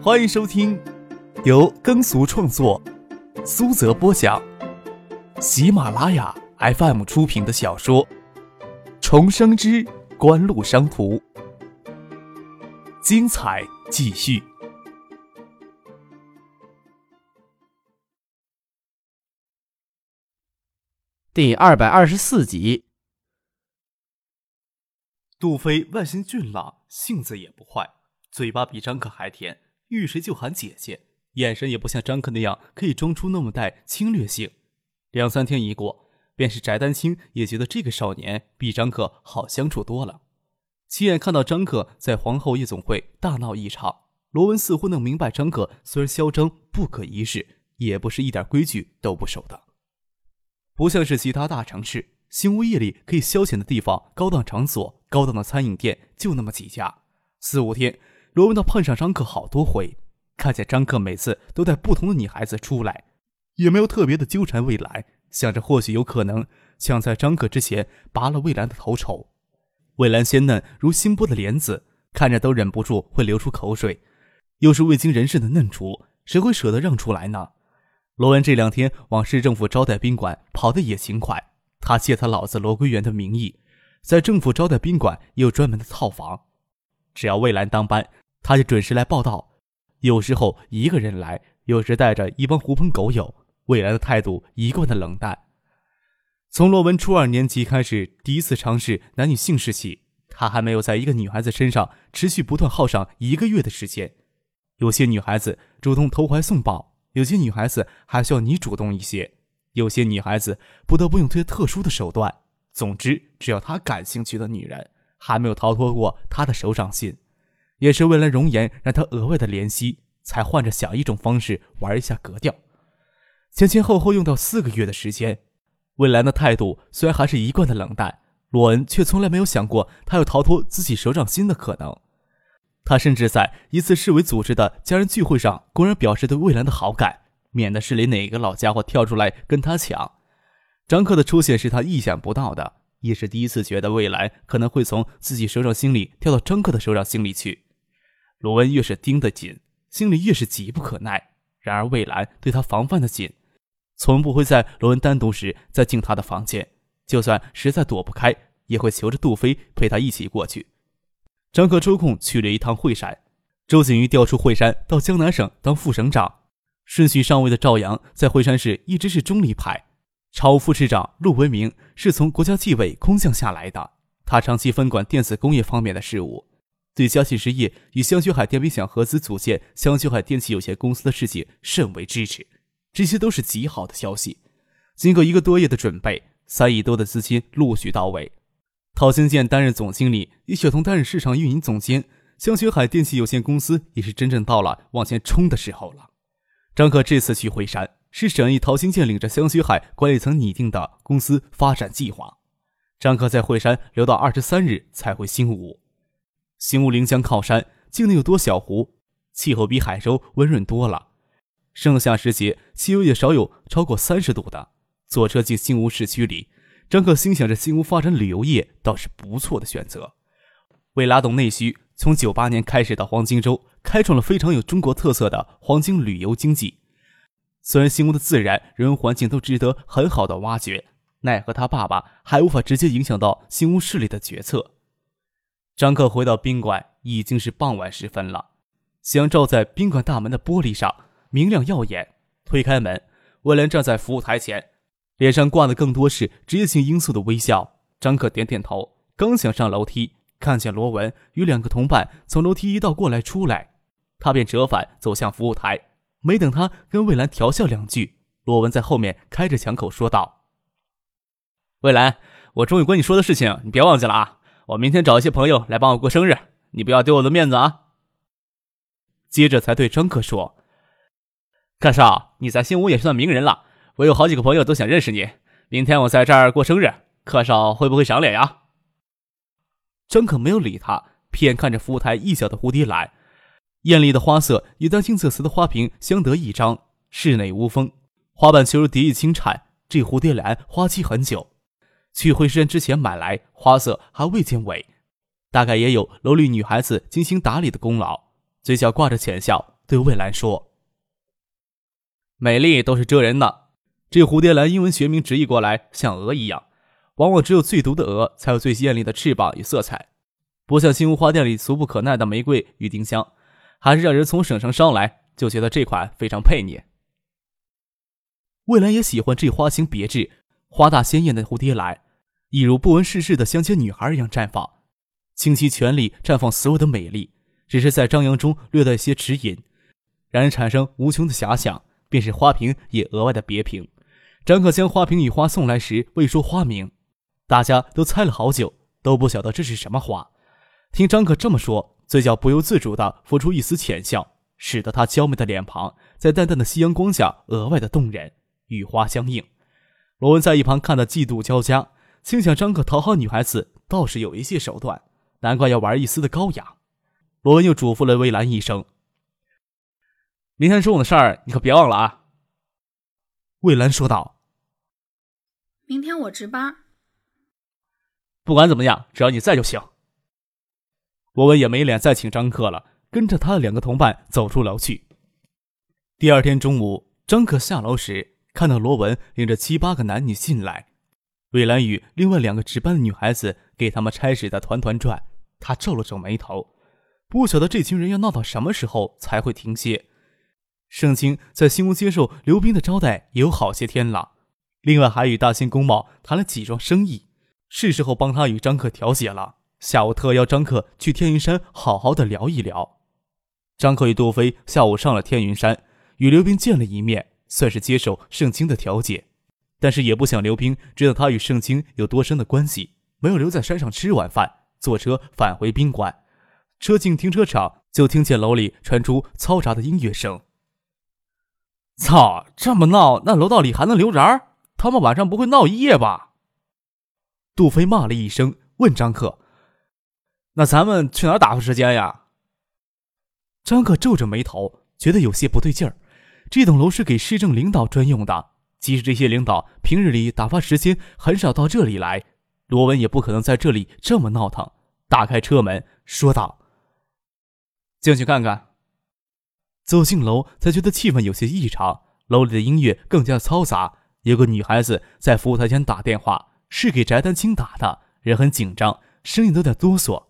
欢迎收听由耕俗创作、苏泽播讲、喜马拉雅 FM 出品的小说《重生之官路商途》，精彩继续，第二百二十四集。杜飞外形俊朗，性子也不坏，嘴巴比张可还甜，遇谁就喊姐姐，眼神也不像张克那样可以装出那么带侵略性。两三天一过，便是翟丹青也觉得这个少年比张可好相处多了。亲眼看到张可在皇后夜总会大闹一场，罗文似乎能明白张可虽然嚣张不可一世，也不是一点规矩都不守的，不像是其他大城市。新屋夜里可以消遣的地方，高档场所、高档的餐饮店就那么几家。四五天，罗文倒碰上张克好多回，看见张克每次都带不同的女孩子出来，也没有特别的纠缠魏兰，想着或许有可能想在张克之前拔了魏兰的头筹。魏兰鲜嫩如新剥的莲子，看着都忍不住会流出口水。又是未经人事的嫩雏，谁会舍得让出来呢？罗文这两天往市政府招待宾馆跑的也勤快。他借他老子罗归元的名义，在政府招待宾馆也有专门的套房。只要魏兰当班，他就准时来报道。有时候一个人来，有时带着一帮狐朋狗友。魏兰的态度一贯的冷淡。从罗文初二年级开始第一次尝试男女性事起，他还没有在一个女孩子身上持续不断耗上一个月的时间。有些女孩子主动投怀送抱，有些女孩子还需要你主动一些。有些女孩子不得不用些特殊的手段。总之，只要他感兴趣的女人还没有逃脱过他的手掌心，也是为了容颜让他额外的怜惜，才换着想一种方式玩一下格调。前前后后用到四个月的时间，魏兰的态度虽然还是一贯的冷淡，罗恩却从来没有想过他有逃脱自己手掌心的可能。他甚至在一次市委组织的家人聚会上，公然表示对魏兰的好感。免得市里哪个老家伙跳出来跟他抢。张克的出现是他意想不到的，也是第一次觉得未来可能会从自己手掌心里跳到张克的手掌心里去。罗文越是盯得紧，心里越是急不可耐。然而魏兰对他防范的紧，从不会在罗文单独时再进他的房间，就算实在躲不开，也会求着杜飞陪他一起过去。张克抽空去了一趟惠山，周景瑜调出惠山到江南省当副省长。顺序上位的赵阳在惠山市一直是中立派，常务副市长陆文明是从国家纪委空降下来的，他长期分管电子工业方面的事务，对嘉信实业与香雪海电冰响合资组建香雪海电器有限公司的事情甚为支持，这些都是极好的消息。经过一个多月的准备，三亿多的资金陆续到位，陶兴建担任总经理，李雪彤担任市场运营总监，香雪海电器有限公司也是真正到了往前冲的时候了。张可这次去惠山，是沈毅、陶兴建领着香雪海管理层拟定的公司发展计划。张克在惠山留到二十三日才回新屋。新屋临江靠山，境内有多小湖，气候比海州温润多了。盛夏时节，气温也少有超过三十度的。坐车进新屋市区里，张克心想着新屋发展旅游业倒是不错的选择。为拉动内需，从九八年开始到黄金周。开创了非常有中国特色的黄金旅游经济。虽然新屋的自然、人文环境都值得很好的挖掘，奈何他爸爸还无法直接影响到新屋势力的决策。张克回到宾馆已经是傍晚时分了，夕阳照在宾馆大门的玻璃上，明亮耀眼。推开门，威廉站在服务台前，脸上挂的更多是职业性因素的微笑。张克点点头，刚想上楼梯，看见罗文与两个同伴从楼梯一道过来出来。他便折返走向服务台，没等他跟魏兰调笑两句，罗文在后面开着抢口说道：“魏兰，我终于跟你说的事情，你别忘记了啊！我明天找一些朋友来帮我过生日，你不要丢我的面子啊！”接着才对张克说：“克少，你在新屋也算名人了，我有好几个朋友都想认识你。明天我在这儿过生日，克少会不会赏脸呀？”张可没有理他，偏看着服务台一角的蝴蝶兰。艳丽的花色与丹青色瓷的花瓶相得益彰，室内无风，花瓣球如蝶翼轻颤。这蝴蝶兰花期很久，去惠山之前买来，花色还未见萎，大概也有楼里女孩子精心打理的功劳。嘴角挂着浅笑，对魏兰说：“美丽都是蜇人的。这蝴蝶兰英文学名直译过来像鹅一样，往往只有最毒的鹅才有最艳丽的翅膀与色彩，不像新屋花店里俗不可耐的玫瑰与丁香，还是让人从省上捎来就觉得这款非常配你。”魏兰也喜欢这花型别致、花大鲜艳的蝴蝶兰，一如不问世事的乡间女孩一样绽放，倾其全力绽放所有的美丽，只是在张扬中略带些迟隐，让人产生无穷的遐想。便是花瓶也额外的别评。张可将花瓶与花送来时未说花名，大家都猜了好久，都不晓得这是什么花。听张可这么说，嘴角不由自主地浮出一丝浅笑，使得她娇媚的脸庞在淡淡的夕阳光下额外的动人。与花相映，罗文在一旁看得嫉妒交加，心想张可讨好女孩子倒是有一些手段，难怪要玩一丝的高雅。罗文又嘱咐了魏兰一声：“明天中午的事儿你可别忘了啊。”魏兰说道：“明天我值班。不管怎么样，只要你在就行。”罗文也没脸再请张克了，跟着他的两个同伴走出楼去。第二天中午，张克下楼时。看到罗文领着七八个男女进来，魏兰与另外两个值班的女孩子给他们差使的团团转，他皱了皱眉头，不晓得这群人要闹到什么时候才会停歇。盛清在新屋接受刘斌的招待也有好些天了，另外还与大兴工贸谈了几桩生意，是时候帮他与张克调解了。下午特邀张克去天云山好好的聊一聊。张克与杜飞下午上了天云山，与刘冰见了一面。算是接受盛清的调解，但是也不想刘冰知道他与盛清有多深的关系，没有留在山上吃晚饭，坐车返回宾馆。车进停车场，就听见楼里传出嘈杂的音乐声。操，这么闹，那楼道里还能留人？他们晚上不会闹一夜吧？杜飞骂了一声，问张克：“那咱们去哪儿打发时间呀？”张克皱着眉头，觉得有些不对劲儿。这栋楼是给市政领导专用的，即使这些领导平日里打发时间很少到这里来，罗文也不可能在这里这么闹腾。打开车门，说道：“进去看看。”走进楼，才觉得气氛有些异常，楼里的音乐更加嘈杂。有个女孩子在服务台前打电话，是给翟丹青打的，人很紧张，声音都在哆嗦。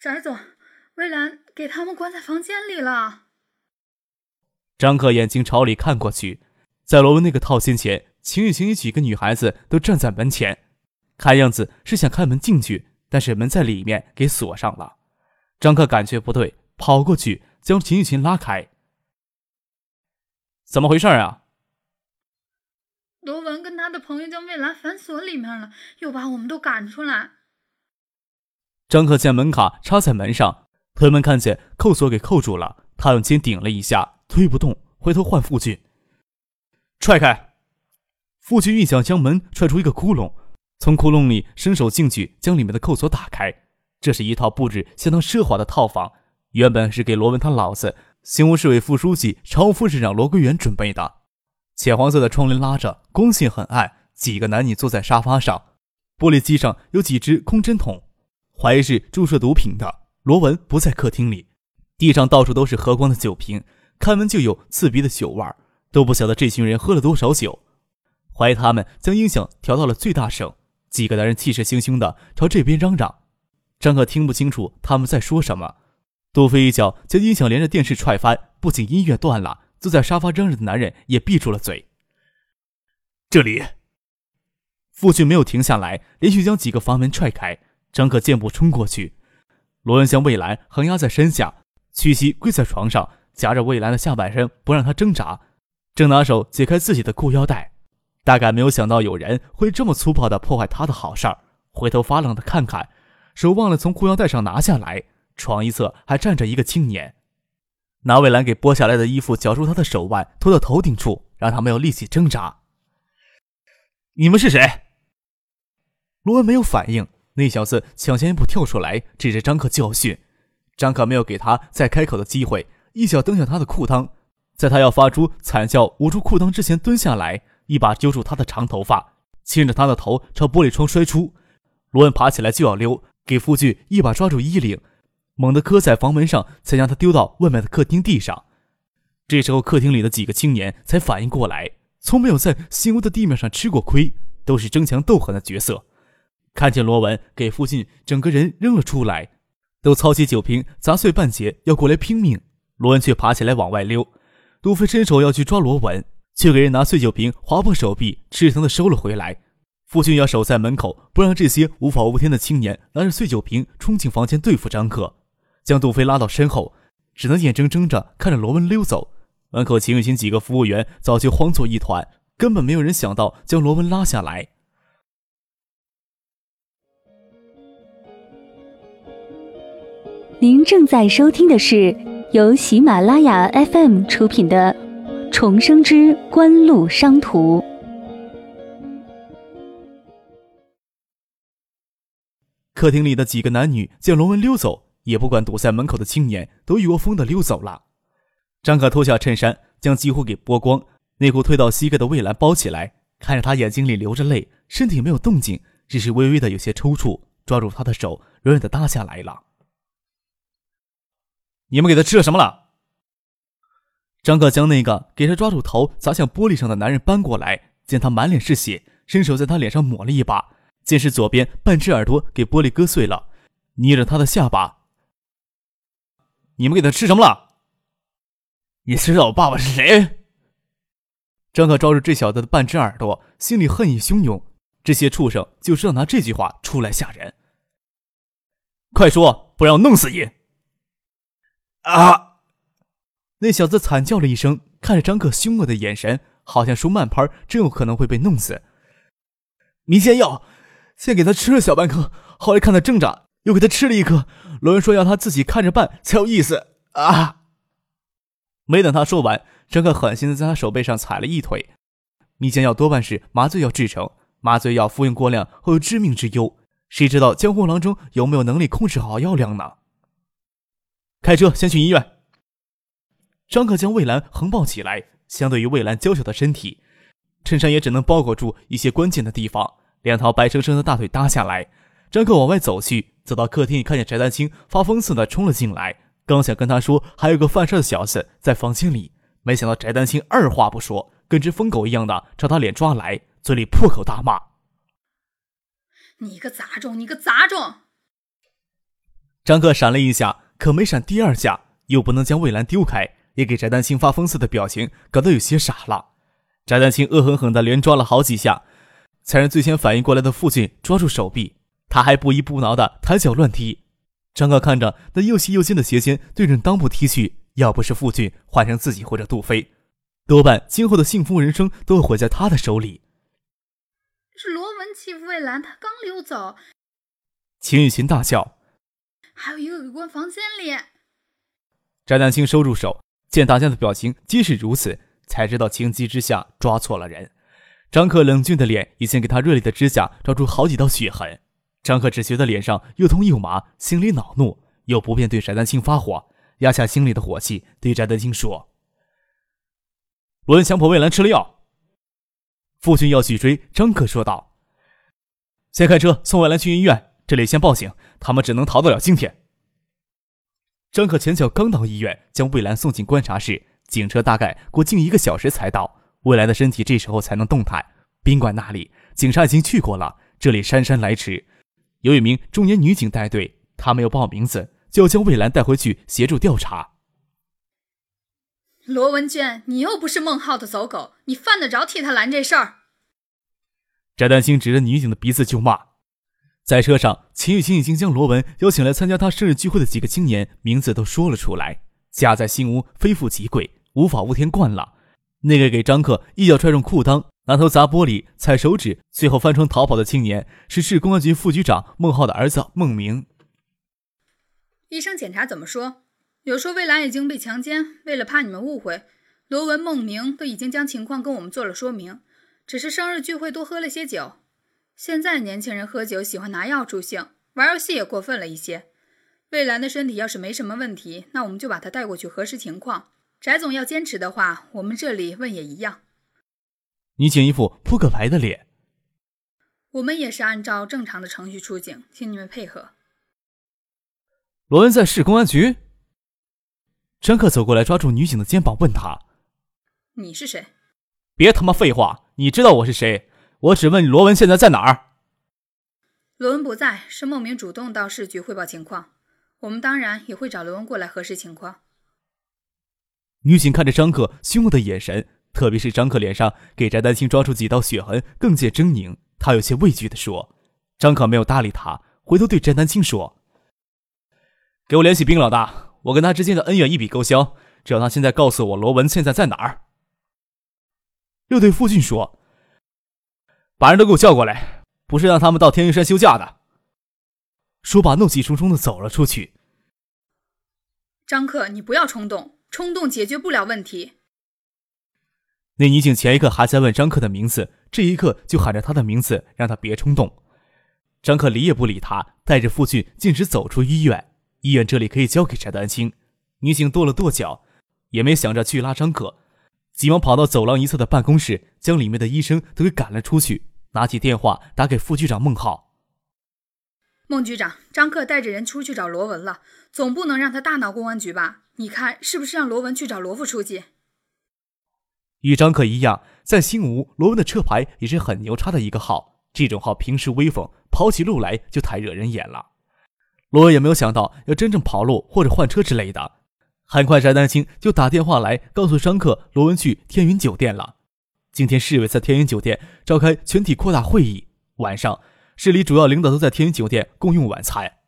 翟总，魏兰给他们关在房间里了。张克眼睛朝里看过去，在罗文那个套间前，秦雨晴与几个女孩子都站在门前，看样子是想开门进去，但是门在里面给锁上了。张克感觉不对，跑过去将秦雨晴拉开。怎么回事啊？罗文跟他的朋友将魏兰反锁里面了，又把我们都赶出来。张克将门卡插在门上，推门看见扣锁给扣住了，他用肩顶了一下。推不动，回头唤傅俊，踹开。傅俊一脚将门踹出一个窟窿，从窟窿里伸手进去，将里面的扣锁打开。这是一套布置相当奢华的套房，原本是给罗文他老子、新屋市委副书记、常务副市长罗桂元准备的。浅黄色的窗帘拉着，光线很暗。几个男女坐在沙发上，玻璃机上有几只空针筒，怀疑是注射毒品的。罗文不在客厅里，地上到处都是喝光的酒瓶。开门就有刺鼻的酒味儿，都不晓得这群人喝了多少酒。怀疑他们将音响调到了最大声，几个男人气势汹汹的朝这边嚷嚷。张克听不清楚他们在说什么。杜飞一脚将音响连着电视踹翻，不仅音乐断了，坐在沙发嚷嚷的男人也闭住了嘴。这里，父亲没有停下来，连续将几个房门踹开。张克健步冲过去，罗恩将魏兰横压在身下，屈膝跪在床上。夹着魏兰的下半身，不让她挣扎，正拿手解开自己的裤腰带，大概没有想到有人会这么粗暴地破坏他的好事儿。回头发愣地看看，手忘了从裤腰带上拿下来。床一侧还站着一个青年，拿魏兰给剥下来的衣服绞住他的手腕，拖到头顶处，让他没有力气挣扎。你们是谁？罗恩没有反应，那小子抢先一步跳出来，指着张可教训。张可没有给他再开口的机会。一脚蹬向他的裤裆，在他要发出惨叫、捂住裤裆之前蹲下来，一把揪住他的长头发，牵着他的头朝玻璃窗摔出。罗恩爬起来就要溜，给夫君一把抓住衣领，猛地磕在房门上，才将他丢到外面的客厅地上。这时候，客厅里的几个青年才反应过来，从没有在新屋的地面上吃过亏，都是争强斗狠的角色。看见罗文给父亲整个人扔了出来，都操起酒瓶砸碎半截要过来拼命，罗文却爬起来往外溜。杜飞伸手要去抓罗文，却给人拿碎酒瓶划破手臂，吃疼的收了回来。父亲要守在门口，不让这些无法无天的青年拿着碎酒瓶冲进房间对付张克，将杜飞拉到身后，只能眼睁睁着看着罗文溜走。门口秦雨欣几个服务员早就慌作一团，根本没有人想到将罗文拉下来。您正在收听的是由喜马拉雅 FM 出品的《重生之官路商途》。客厅里的几个男女见罗文溜走，也不管堵在门口的青年，都一窝蜂的溜走了。张可脱下衬衫，将几乎给剥光、内裤推到膝盖的魏兰包起来，看着他眼睛里流着泪，身体没有动静，只是微微的有些抽搐，抓住他的手，软软的搭下来了。你们给他吃了什么了？张可将那个给他抓住头砸向玻璃上的男人搬过来，见他满脸是血，伸手在他脸上抹了一把，见是左边半只耳朵给玻璃割碎了，捏着他的下巴。你们给他吃什么了？你知道我爸爸是谁？张可抓住这小子的半只耳朵，心里恨意汹涌。这些畜生就知道拿这句话出来吓人。快说，不然我弄死你！啊！那小子惨叫了一声，看着张克凶恶的眼神，好像说慢拍真有可能会被弄死。迷仙药，先给他吃了小半颗，后来看他挣扎，又给他吃了一颗。罗文说要他自己看着办才有意思。啊！没等他说完，张克狠心的在他手背上踩了一腿。迷仙药多半是麻醉药制成，麻醉药服用过量会有致命之忧。谁知道江湖郎中有没有能力控制好药量呢？开车先去医院。张克将魏兰横抱起来，相对于魏兰娇小的身体，衬衫也只能包裹住一些关键的地方。两条白生生的大腿搭下来，张克往外走去，走到客厅里，看见翟丹青发疯似的冲了进来。刚想跟他说，还有个犯事的小子在房间里，没想到翟丹青二话不说，跟只疯狗一样的朝他脸抓来，嘴里破口大骂：“你个杂种，你个杂种！”张克闪了一下，可没闪第二下，又不能将魏兰丢开，也给翟丹青发疯似的表情搞得有些傻了。翟丹青恶狠狠地连抓了好几下，才让最先反应过来的父亲抓住手臂，他还不依不挠的抬脚乱踢。张克看着那又细又尖的鞋尖对准裆部踢去，要不是父亲换成自己或者杜飞，多半今后的幸福人生都会毁在他的手里。是罗文欺负魏兰，他刚溜走。秦雨晴大笑，还有一个给关房间里。翟丹青收住手，见大家的表情皆是如此，才知道情急之下抓错了人。张克冷峻的脸已经给他锐利的指甲抓出好几道血痕。张克只觉得脸上又痛又麻，心里恼怒，又不便对翟丹青发火，压下心里的火气，对翟丹青说：“罗文强迫魏兰吃了药。”父亲要去追，张克说道：“先开车送魏兰去医院，这里先报警，他们只能逃得了今天。”张可前脚刚到医院，将魏兰送进观察室，警车大概过近一个小时才到，魏兰的身体这时候才能动弹。宾馆那里，警察已经去过了，这里姗姗来迟。有一名中年女警带队，她没有报名字，就要将魏兰带回去协助调查。罗文娟，你又不是孟浩的走狗，你犯得着替他拦这事儿？翟丹青指着女警的鼻子就骂。在车上，秦雨晴已经将罗文邀请来参加他生日聚会的几个青年名字都说了出来。家在新屋，非富即贵，无法无天惯了。那个给张克一脚踹中裤裆。拿头砸玻璃、踩手指，最后翻窗逃跑的青年是市公安局副局长孟浩的儿子孟明。医生检查怎么说？有说魏兰已经被强奸，为了怕你们误会，罗文、孟明都已经将情况跟我们做了说明，只是生日聚会多喝了些酒。现在年轻人喝酒喜欢拿药助兴，玩游戏也过分了一些。魏兰的身体要是没什么问题，那我们就把她带过去核实情况。翟总要坚持的话，我们这里问也一样。你警一副扑克牌的脸。我们也是按照正常的程序出警，请你们配合。罗恩在市公安局。张克走过来，抓住女警的肩膀，问她：“你是谁？”别他妈废话！你知道我是谁？我只问你罗文现在在哪儿。罗文不在，是孟明主动到市局汇报情况。我们当然也会找罗文过来核实情况。女警看着张克凶恶的眼神，特别是张克脸上给翟丹青抓出几道血痕，更见狰狞。她有些畏惧的说：“张克没有搭理他，回头对翟丹青说：‘给我联系冰老大，我跟他之间的恩怨一笔勾销。只要他现在告诉我罗文现在在哪儿。’又对付俊说：‘把人都给我叫过来，不是让他们到天云山休假的。’说罢，怒气冲冲的走了出去。张克，你不要冲动，冲动解决不了问题。那女警前一刻还在问张克的名字，这一刻就喊着他的名字，让他别冲动。张克理也不理他，带着傅俊径直走出医院。医院这里可以交给翟丹青。女警跺了跺脚，也没想着去拉张克，急忙跑到走廊一侧的办公室，将里面的医生都给赶了出去，拿起电话打给副局长孟浩。孟局长，张克带着人出去找罗文了，总不能让他大闹公安局吧？你看是不是让罗文去找罗副书记？与张克一样，在新吴，罗文的车牌也是很牛叉的一个号。这种号平时威风，跑起路来就太惹人眼了。罗文也没有想到要真正跑路或者换车之类的。很快，翟丹青就打电话来告诉张克，罗文去天云酒店了。今天市委在天云酒店召开全体扩大会议，晚上。市里主要领导都在天云酒店共用晚餐，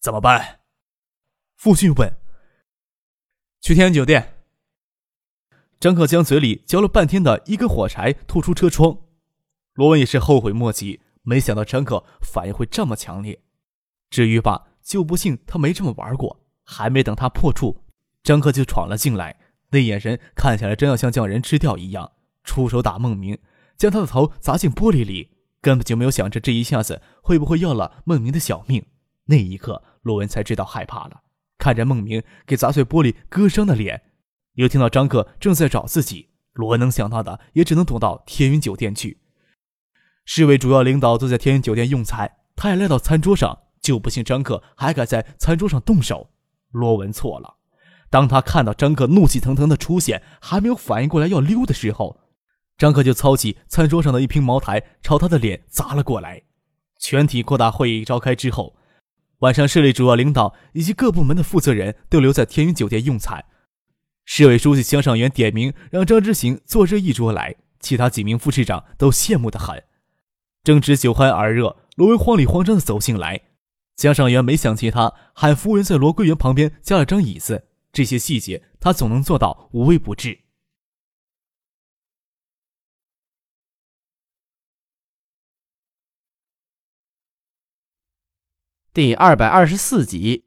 怎么办？傅俊问。去天云酒店。张克将嘴里嚼了半天的一根火柴吐出车窗。罗文也是后悔莫及，没想到张克反应会这么强烈。至于吧，就不信他没这么玩过。还没等他破处，张克就闯了进来，那眼神看起来真要像将人吃掉一样，出手打孟明，将他的头砸进玻璃里。根本就没有想着这一下子会不会要了孟明的小命。那一刻，罗文才知道害怕了。看着孟明给砸碎玻璃、割伤的脸，又听到张克正在找自己，罗文能想到的也只能躲到天云酒店去。市委主要领导都在天云酒店用餐，他也来到餐桌上，就不信张克还敢在餐桌上动手。罗文错了。当他看到张克怒气腾腾的出现，还没有反应过来要溜的时候。张克就操起餐桌上的一瓶茅台，朝他的脸砸了过来。全体扩大会议召开之后，晚上市里主要领导以及各部门的负责人都留在天云酒店用餐。市委书记江尚元点名让张之行坐这一桌来，其他几名副市长都羡慕的很。正值酒酣耳热，罗文慌里慌张的走进来，江尚元没想起他，喊服务员在罗桂园旁边加了张椅子。这些细节他总能做到无微不至。第二百二十四集。